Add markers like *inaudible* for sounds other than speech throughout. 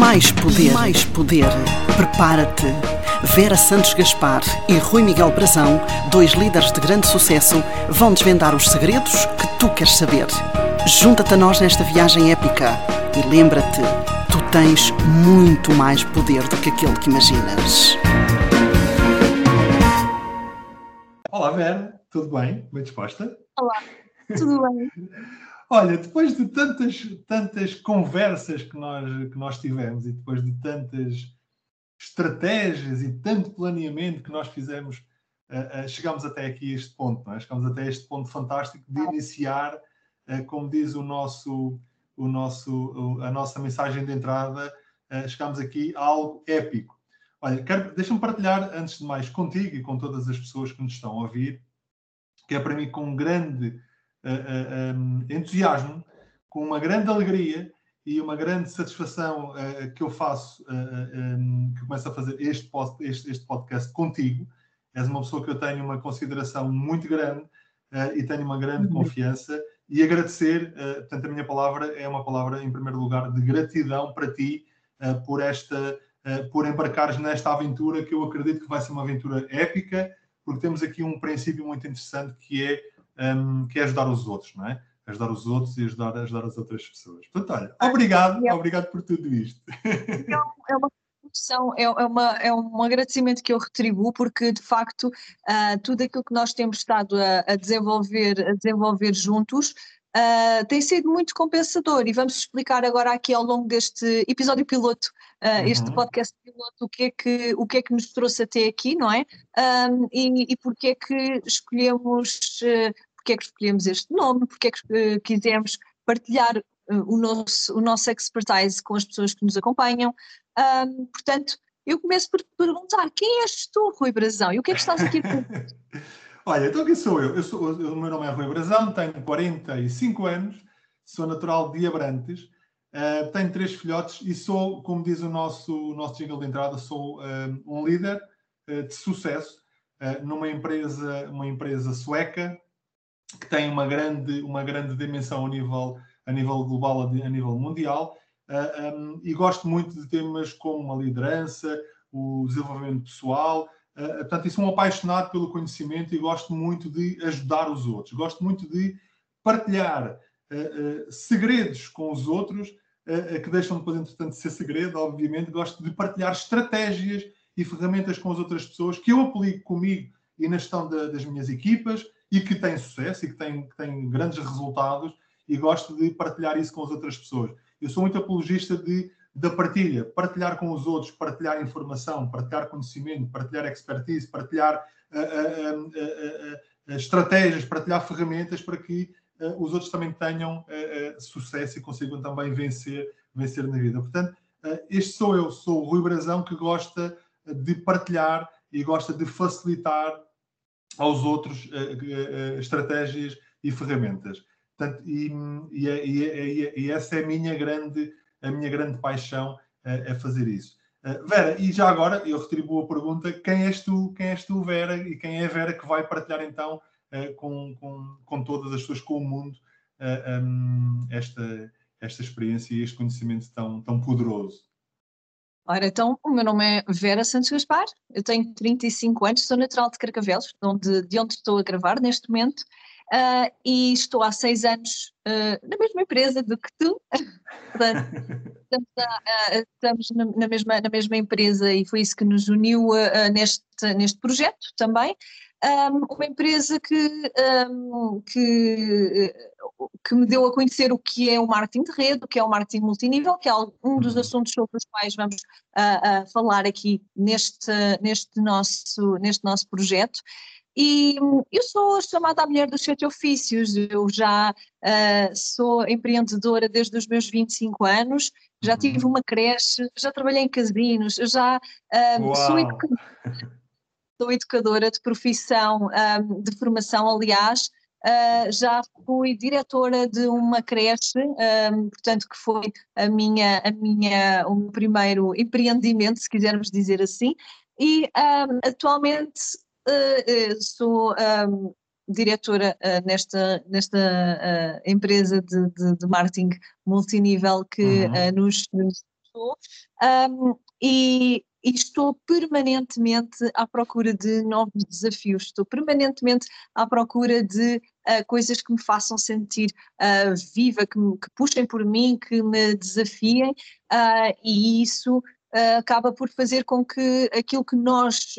Mais poder, mais poder. Prepara-te. Vera Santos Gaspar e Rui Miguel Brazão, dois líderes de grande sucesso, vão desvendar os segredos que tu queres saber. Junta-te a nós nesta viagem épica e lembra-te, tu tens muito mais poder do que aquele que imaginas. Olá, Vera, tudo bem? Bem disposta? Olá, tudo bem? *laughs* Olha, depois de tantas, tantas conversas que nós, que nós tivemos e depois de tantas estratégias e tanto planeamento que nós fizemos, uh, uh, chegamos até aqui a este ponto, não é? Chegamos até este ponto fantástico de iniciar, uh, como diz o nosso, o nosso, a nossa mensagem de entrada, chegamos aqui a algo épico. Olha, deixa-me partilhar, antes de mais, contigo e com todas as pessoas que nos estão a ouvir, que é para mim com grande uh, entusiasmo, com uma grande alegria e uma grande satisfação uh, que eu faço, um, que começo a fazer este, post, este, este, podcast contigo. És uma pessoa que eu tenho uma consideração muito grande e tenho uma grande uhum. confiança. E agradecer, portanto, a minha palavra é uma palavra, em primeiro lugar, de gratidão para ti por esta, por embarcares nesta aventura que eu acredito que vai ser uma aventura épica, porque temos aqui um princípio muito interessante que é um, que é ajudar os outros, não é? Ajudar os outros e ajudar, ajudar as outras pessoas. Portanto, olha, obrigado, é, obrigado por tudo isto. É, é uma é, é, uma, é um agradecimento que eu retribuo, porque de facto uh, tudo aquilo que nós temos estado a, a desenvolver, a desenvolver juntos Uh, tem sido muito compensador e vamos explicar agora aqui ao longo deste episódio piloto, uh, uhum. este podcast piloto, o que, é que, o que é que nos trouxe até aqui, não é? Um, e, e porque é que escolhemos, porque é que escolhemos este nome, porque é que quisemos partilhar o, nosso, o nosso expertise com as pessoas que nos acompanham. Um, portanto, eu começo por perguntar, quem és tu, Rui Brazão, e o que é que estás aqui a *laughs* Olha, então quem sou eu? eu sou, o meu nome é Rui Brazão, tenho 45 anos, sou natural de Abrantes, uh, tenho três filhotes e sou, como diz o nosso, o nosso jingle de entrada, sou um, líder uh, de sucesso uh, numa empresa, uma empresa sueca que tem uma grande, uma grande dimensão a nível, a nível global, a nível mundial, um, e gosto muito de temas como a liderança, o desenvolvimento pessoal, Uh, portanto, sou um apaixonado pelo conhecimento e gosto muito de ajudar os outros. Gosto muito de partilhar uh, uh, segredos com os outros, que deixam depois, entretanto, de ser segredo, obviamente. Gosto de partilhar estratégias e ferramentas com as outras pessoas que eu aplico comigo e na gestão da, das minhas equipas e que têm sucesso e que têm, que têm grandes resultados e gosto de partilhar isso com as outras pessoas. Eu sou muito apologista de da partilha, partilhar com os outros, partilhar informação, partilhar conhecimento, partilhar expertise, partilhar uh, uh, uh, estratégias, partilhar ferramentas para que os outros também tenham sucesso e consigam também vencer, vencer na vida. Portanto, este sou eu, sou o Rui Brazão que gosta de partilhar e gosta de facilitar aos outros estratégias e ferramentas. Portanto, e, e, e, e, essa é a minha grande a minha grande paixão é fazer isso. Uh, Vera, e já agora eu retribuo a pergunta: quem és tu, quem és tu, Vera, e quem é a Vera que vai partilhar então uh, com, com, com todas as pessoas, com o mundo, uh, um, esta, esta experiência e este conhecimento tão, tão poderoso? Ora, então, o meu nome é Vera Santos Gaspar, eu tenho 35 anos, sou natural de Carcavelos, onde, de onde estou a gravar neste momento, uh, e estou há seis anos uh, na mesma empresa do que tu. *laughs* estamos, a, estamos na, mesma, na mesma empresa e foi isso que nos uniu neste, neste projeto também. Um, uma empresa que, um, que, que me deu a conhecer o que é o marketing de rede, o que é o marketing multinível, que é um dos uhum. assuntos sobre os quais vamos uh, uh, falar aqui neste, neste, nosso, neste nosso projeto. E eu sou chamada a mulher dos sete ofícios, eu já uh, sou empreendedora desde os meus 25 anos, já tive uhum. uma creche, já trabalhei em casinos, já sou, educadora, sou, educadora, de profissão, de formação, aliás, Uh, já fui diretora de uma creche, um, portanto que foi a minha, a minha, o meu primeiro empreendimento, se quisermos dizer assim, e um, atualmente uh, sou um, diretora uh, nesta, nesta empresa de, de, de, marketing multinível que uhum. nos, nos, sou, um, e, e estou permanentemente à procura de novos desafios, estou permanentemente à procura de uh, coisas que me façam sentir uh, viva, que, me, que, puxem por mim, que me desafiem, uh, e isso uh, acaba por fazer com que aquilo que nós,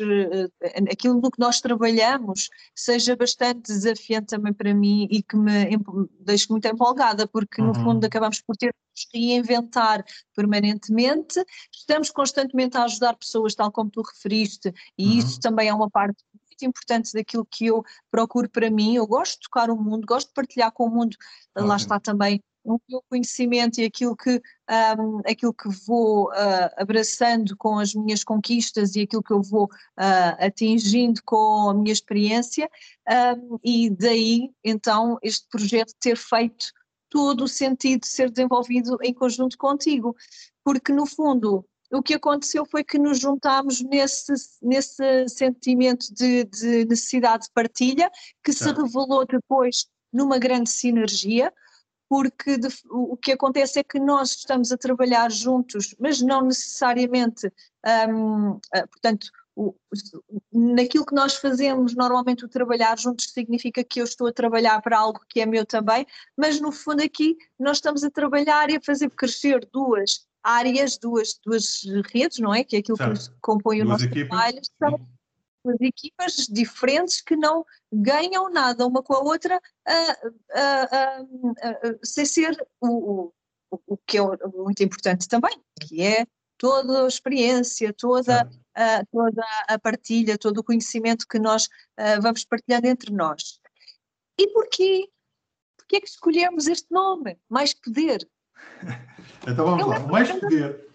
aquilo no que nós trabalhamos seja bastante desafiante também para mim e que me deixe muito empolgada, porque uhum. no fundo acabamos por ter que reinventar permanentemente, estamos constantemente a ajudar pessoas, tal como tu referiste, e uhum. isso também é uma parte muito importante daquilo que eu procuro para mim. Eu gosto de tocar o mundo, gosto de partilhar com o mundo, uhum. lá está também o meu conhecimento e aquilo que, um, aquilo que vou uh, abraçando com as minhas conquistas e aquilo que eu vou uh, atingindo com a minha experiência, um, e daí então este projeto ter feito todo o sentido de ser desenvolvido em conjunto contigo, porque no fundo o que aconteceu foi que nos juntámos nesse, nesse sentimento de, de necessidade de partilha, que se revelou depois numa grande sinergia, porque de, o que acontece é que nós estamos a trabalhar juntos, mas não necessariamente, um, ah, portanto, o, naquilo que nós fazemos, normalmente o trabalhar juntos significa que eu estou a trabalhar para algo que é meu também, mas no fundo aqui nós estamos a trabalhar e a fazer crescer duas áreas, duas, duas redes, não é? Que é aquilo certo. que compõe o duas nosso equipas. trabalho duas equipas diferentes que não ganham nada uma com a outra uh, uh, uh, sem ser o, o, o, que é muito importante também, que é toda a experiência, toda, toda a partilha, todo o conhecimento que nós vamos partilhando entre nós. E porquê? Porquê é que escolhemos este nome? Mais poder. *laughs* então vamos eu lá, mais poder.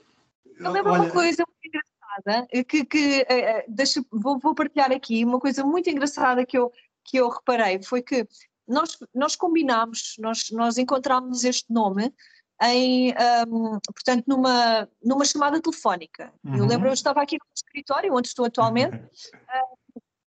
Eu lembro Olha... uma coisa muito engraçada eh, que, que uh, deixa, vou, vou, partilhar aqui uma coisa muito engraçada que eu, que eu reparei, foi que nós, nós combinámos, nós, nós encontramos este nome em, um, portanto, numa, numa chamada telefónica. Uhum. Eu lembro, eu estava aqui no escritório, onde estou atualmente, *laughs* uh,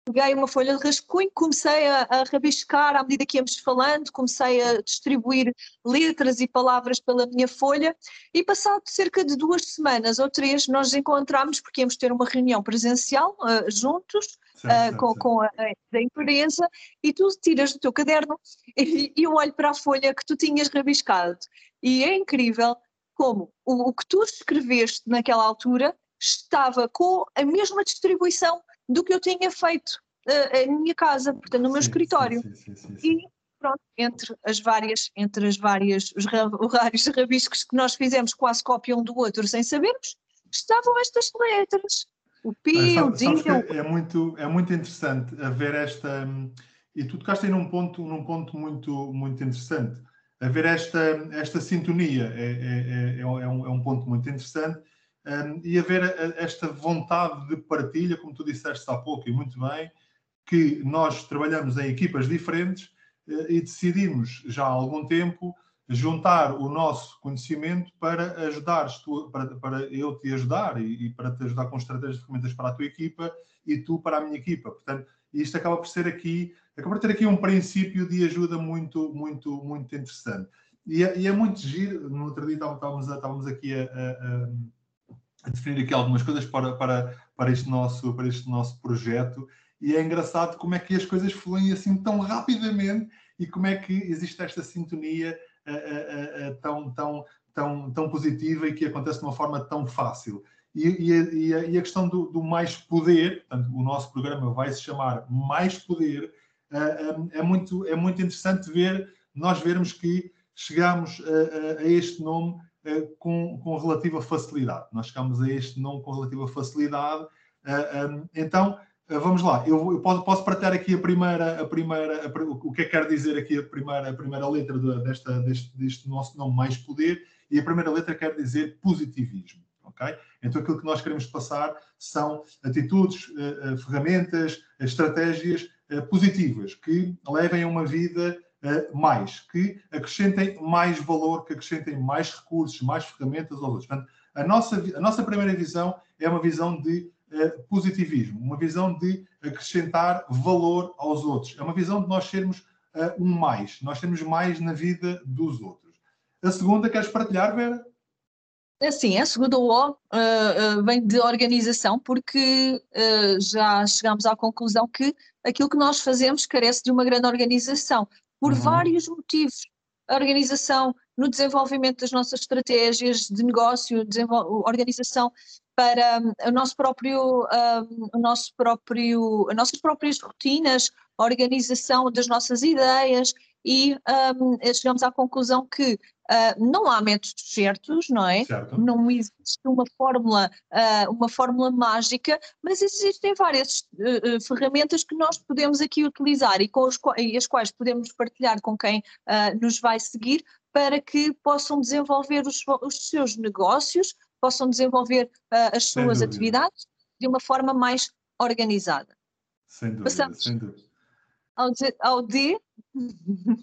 peguei uma folha de rascunho, comecei a, a rabiscar à medida que íamos falando, comecei a distribuir letras e palavras pela minha folha e passado cerca de duas semanas ou três nós encontramos porque íamos ter uma reunião presencial uh, juntos certo, uh, com, certo. com a, a, empresa e tu tiras do teu caderno *laughs* e, e eu olho para a folha que tu tinhas rabiscado e é incrível como o, o que tu escreveste naquela altura estava com a mesma distribuição do que eu tinha feito uh, em minha casa, portanto, no meu sim, escritório. Sim, sim, e pronto, entre as várias, entre as várias, os vários *laughs* rabiscos que nós fizemos quase cópia um do outro sem sabermos, estavam estas letras. O P, o D. É, é, muito, é muito interessante a ver esta. E tu tocaste aí num ponto, num ponto muito, muito interessante. A ver esta, esta sintonia é, é, é, é, um, é um ponto muito interessante um, e haver esta vontade de partilha, como tu disseste há pouco e muito bem, que nós trabalhamos em equipas diferentes uh, e decidimos já há algum tempo juntar o nosso conhecimento para ajudar para, para eu te ajudar e, e, para te ajudar com estratégias de ferramentas para a tua equipa e tu para a minha equipa. Portanto, isto acaba por ser aqui, acaba por ter aqui um princípio de ajuda muito, muito, muito interessante. E é, e é muito giro, no outro dia estávamos, estávamos aqui a, a definir aqui algumas coisas para, para, para, este nosso, para este nosso projeto. E é engraçado como é que as coisas fluem assim tão rapidamente e como é que existe esta sintonia uh, uh, uh, tão, tão, tão, tão positiva e que acontece de uma forma tão fácil. E, e, a, e a, questão do, do, mais poder, portanto, o nosso programa vai se chamar Mais Poder, é, muito, é muito interessante ver, nós vermos que chegamos a, a este nome eh, com, com relativa facilidade. Nós chegamos a este nome com relativa facilidade. Eh, ehm, então, eh, vamos lá. Eu, eu posso, posso, partilhar aqui a primeira, a primeira a, o que é que quer dizer aqui a primeira, a primeira letra de, desta, deste, deste nosso nome, mais poder, e a primeira letra quer dizer positivismo. Okay? Então, aquilo que nós queremos passar são atitudes, ferramentas, estratégias positivas que levem a uma vida mais, que acrescentem mais valor, que acrescentem mais recursos, mais ferramentas aos outros. Portanto, a nossa, a nossa primeira visão é uma visão de uh, positivismo, uma visão de acrescentar valor aos outros. É uma visão de nós sermos uh, um mais, nós temos mais na vida dos outros. A segunda, queres partilhar, Vera? Assim, a segunda O uh, vem de organização, porque já chegamos à conclusão que aquilo que nós fazemos carece de uma grande organização, por uhum. vários motivos. A organização no desenvolvimento das nossas estratégias de negócio, organização para um, o nosso próprio, um, o nosso próprio, as nossas próprias rotinas, a organização das nossas ideias e um, chegamos à conclusão que uh, não há métodos certos, não é? Certo. Não existe uma fórmula, uh, uma fórmula mágica, mas existem várias uh, ferramentas que nós podemos aqui utilizar e, com os, e as quais podemos partilhar com quem nos vai seguir para que possam desenvolver os, os seus negócios, possam desenvolver as suas atividades de uma forma mais organizada. Sem dúvida, Passamos sem dúvida. Ao, ao D.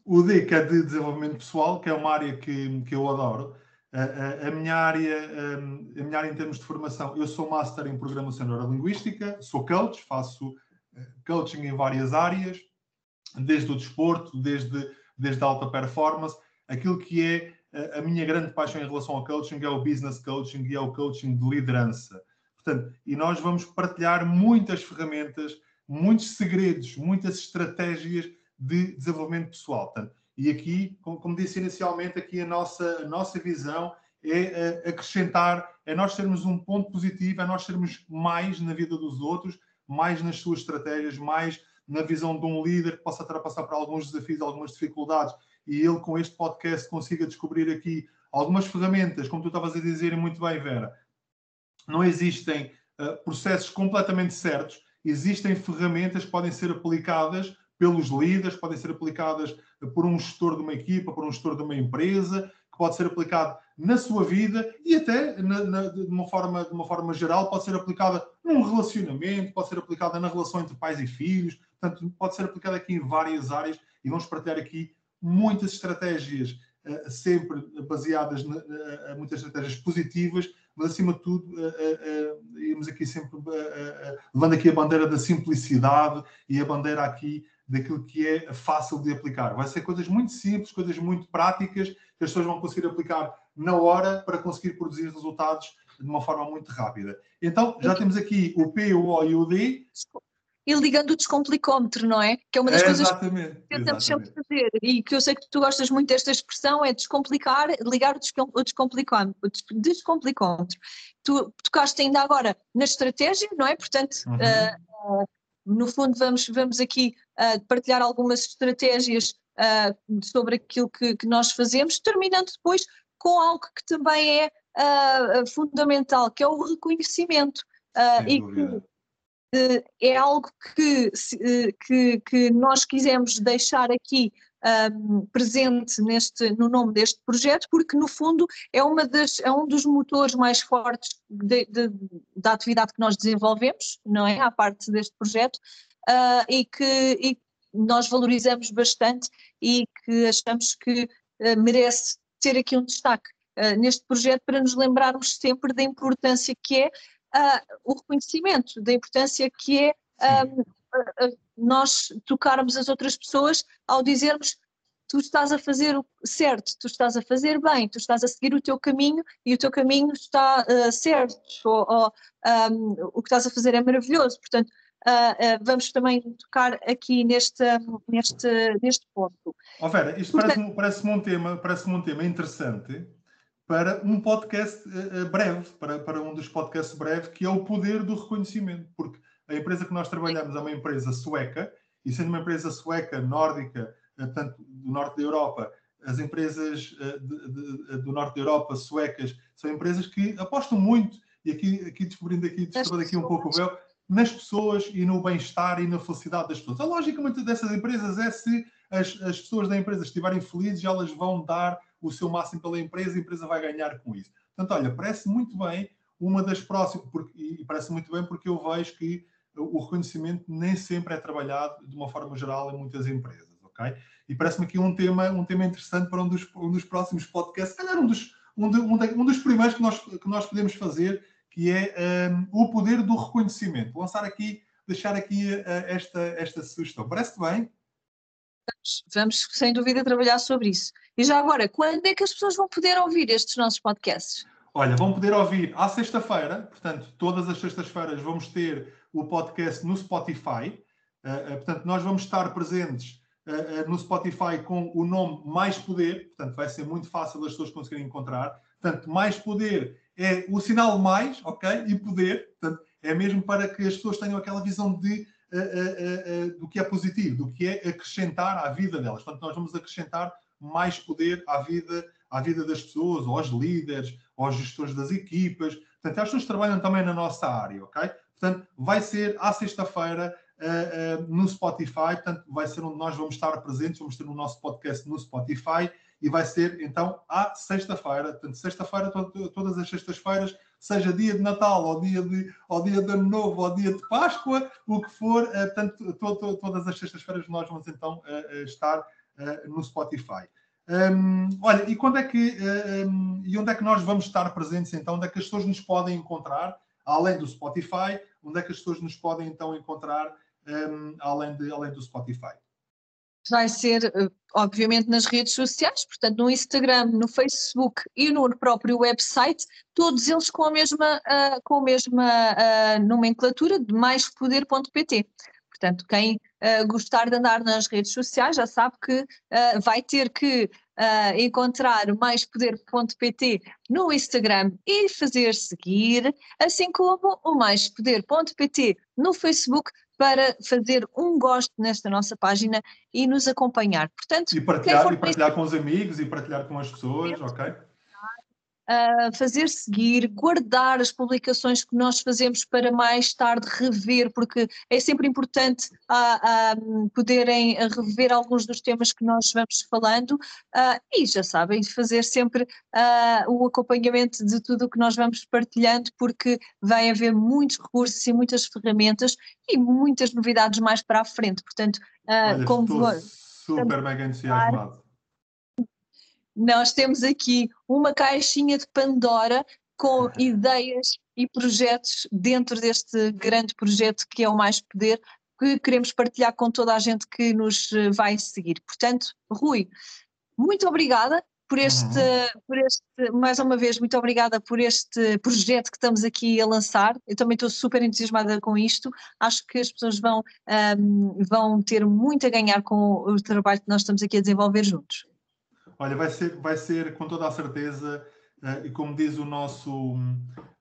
O D, que é de desenvolvimento pessoal, que é uma área que, que eu adoro. A, a, a, minha área, a, minha área em termos de formação, eu sou master em programação neurolinguística, sou coach, faço eh, coaching em várias áreas, desde o desporto, desde, desde a alta performance. Aquilo que é a minha grande paixão em relação ao coaching é o business coaching e é o coaching de liderança. Portanto, e nós vamos partilhar muitas ferramentas, muitos segredos, muitas estratégias de desenvolvimento pessoal. Portanto, e aqui, como, disse inicialmente, aqui a nossa, a nossa visão é uh, acrescentar, é nós termos um ponto positivo, é nós sermos mais na vida dos outros, mais nas suas estratégias, mais na visão de um líder que possa estar a passar por alguns desafios, algumas dificuldades e ele com este podcast consiga descobrir aqui algumas ferramentas, como tu estavas a dizer muito bem, Vera. Não existem uh, processos completamente certos, existem ferramentas que podem ser aplicadas pelos líderes, podem ser aplicadas por um gestor de uma equipa, por um gestor de uma empresa, que pode ser aplicado na sua vida e até na, na, de, uma forma, de uma forma geral pode ser aplicada num relacionamento, pode ser aplicada na relação entre pais e filhos, portanto, pode ser aplicada aqui em várias áreas e vamos partilhar aqui muitas estratégias sempre baseadas na, uh, muitas estratégias positivas, mas acima de tudo uh, irmos aqui sempre levando aqui a bandeira da simplicidade e a bandeira aqui daquilo que é fácil de aplicar. Vai ser coisas muito simples, coisas muito práticas que as pessoas vão conseguir aplicar na hora para conseguir produzir resultados de uma forma muito rápida. Então, já temos aqui o P, o O e o D e ligando o descomplicómetro, não é? Que é uma das é, coisas que tentamos sempre fazer e que eu sei que tu gostas muito desta expressão, é descomplicar, ligar o descomplicómetro. descomplicómetro. Tu tocaste ainda agora na estratégia, não é? Portanto, uhum. uh, uh, no fundo vamos, vamos aqui uh, partilhar algumas estratégias sobre aquilo que, que, nós fazemos, terminando depois com algo que também é fundamental, que é o reconhecimento. e que é algo que, eh, que, que nós quisemos deixar aqui um, presente neste, no nome deste projeto, porque no fundo é, uma das, é um dos motores mais fortes de, de, da atividade que nós desenvolvemos, não é? À parte deste projeto, uh, e que e nós valorizamos bastante e que achamos que uh, merece ter aqui um destaque uh, neste projeto para nos lembrarmos sempre da importância que é uh, o reconhecimento da importância que é um, uh, nós tocarmos as outras pessoas ao dizermos tu estás a fazer o certo, tu estás a fazer bem, tu estás a seguir o teu caminho e o teu caminho está uh, certo, ou, ou um, o que estás a fazer é maravilhoso. Portanto, uh, uh, vamos também tocar aqui neste, neste, neste ponto. Oh Vera, isto parece-me parece um, tema, parece um tema interessante para um podcast uh, breve, para, para um dos podcasts breve, que é o poder do reconhecimento, porque a empresa que nós trabalhamos é uma empresa sueca, e sendo uma empresa sueca, nórdica, uh, tanto do norte da Europa, as empresas uh, de, de, do norte da Europa, suecas, são empresas que apostam muito, e aqui, aqui descobrindo aqui, descobrindo aqui um pouco o véu, nas pessoas e no bem-estar e na felicidade das pessoas. A lógica muitas dessas empresas é se as, as pessoas da empresa estiverem felizes, elas vão dar o seu máximo pela empresa, a empresa vai ganhar com isso. Portanto, olha, parece muito bem uma das próximas, porque, e parece muito bem porque eu vejo que o reconhecimento nem sempre é trabalhado de uma forma geral em muitas empresas, ok? E parece-me aqui um tema, um tema interessante para um dos, um dos próximos podcasts, calhar um dos, um, de, um, de, um dos primeiros que nós, que nós podemos fazer, que é um, o poder do reconhecimento. Lançar aqui, deixar aqui uh, esta, esta sugestão. Parece-te bem? Vamos, vamos, sem dúvida, trabalhar sobre isso. E já agora, quando é que as pessoas vão poder ouvir estes nossos podcasts? Olha, vão poder ouvir à sexta-feira, portanto, todas as sextas-feiras vamos ter o podcast no Spotify. Uh, uh, portanto, nós vamos estar presentes uh, no Spotify com o nome Mais Poder, portanto, vai ser muito fácil as pessoas conseguirem encontrar. Portanto, Mais Poder é o sinal mais, ok? E poder, portanto, é mesmo para que as pessoas tenham aquela visão de, do que é positivo, do que é acrescentar à vida delas. Portanto, nós vamos acrescentar mais poder à vida à vida das pessoas, aos líderes, aos gestores das equipas. Portanto, as pessoas trabalham também na nossa área, ok? Portanto, vai ser à sexta-feira uh, uh, no Spotify, portanto, vai ser onde nós vamos estar presentes, vamos ter o nosso podcast no Spotify e vai ser então à sexta-feira, portanto, sexta-feira, to todas as sextas-feiras, seja dia de Natal, ou dia de, ou dia de Ano Novo, ou dia de Páscoa, o que for, uh, portanto, to to todas as sextas-feiras nós vamos então estar no Spotify. Um, olha, e quando é que um, e onde é que nós vamos estar presentes então? Onde é que as pessoas nos podem encontrar, além do Spotify? Onde é que as pessoas nos podem então encontrar um, além, de, além do Spotify? Vai ser, eh, obviamente, nas redes sociais, portanto, no Instagram, no Facebook e no próprio website, todos eles com a mesma, uh, com a mesma uh, nomenclatura de maispoder.pt. Portanto, quem uh, gostar de andar nas redes sociais já sabe que vai ter que encontrar maispoder.pt no Instagram e fazer seguir, assim como o maispoder.pt no Facebook para fazer um gosto nesta nossa página e nos acompanhar. Portanto, e partilhar, e partilhar com os amigos e partilhar com as pessoas, ok? Uh, fazer seguir, guardar as publicações que nós fazemos para mais tarde rever, porque é sempre importante uh, uh, poderem rever alguns dos temas que nós vamos falando e já sabem, fazer sempre o acompanhamento de tudo o que nós vamos partilhando, porque vai haver muitos recursos e muitas ferramentas e muitas novidades mais para a frente. Portanto, Olha, como. Super mega entusiasmado nós temos aqui uma caixinha de Pandora com ideias e projetos dentro deste grande projeto que é o Mais Poder, que queremos partilhar com toda a gente que nos eh, vai seguir. Portanto, Rui, muito obrigada por este, uhum. por este, mais uma vez, muito obrigada por este projeto que estamos aqui a lançar. Eu também estou super entusiasmada com isto. Acho que as pessoas vão, um, vão ter muito a ganhar com o trabalho que nós estamos aqui a desenvolver juntos. Olha, vai ser, vai ser com toda a certeza, uh, e como diz o nosso,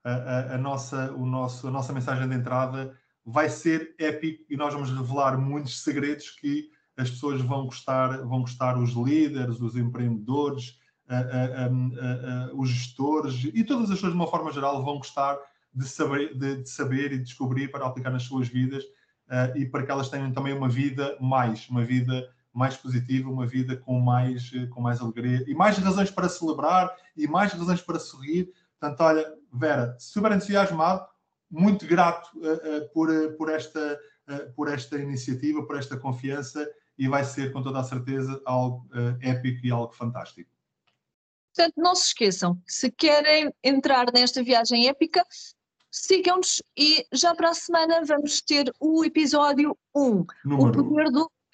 a, a, a, nossa, o nosso, a nossa mensagem de entrada, vai ser épico e nós vamos revelar muitos segredos que as pessoas vão gostar, vão gostar os líderes, os empreendedores, uh, uh, os gestores e todas as pessoas de uma forma geral vão gostar de saber, de, de saber e descobrir para aplicar nas suas vidas e para que elas tenham também uma vida mais, uma vida mais positiva, uma vida com mais, com mais alegria e mais razões para celebrar e mais razões para sorrir. Portanto, olha, Vera, super entusiasmado, muito grato uh, uh, por, uh, por, esta, por esta iniciativa, por esta confiança e vai ser, com toda a certeza, algo épico e algo fantástico. Portanto, não se esqueçam, se querem entrar nesta viagem épica, sigam-nos e já para a semana vamos ter o episódio 1, Número. o poder do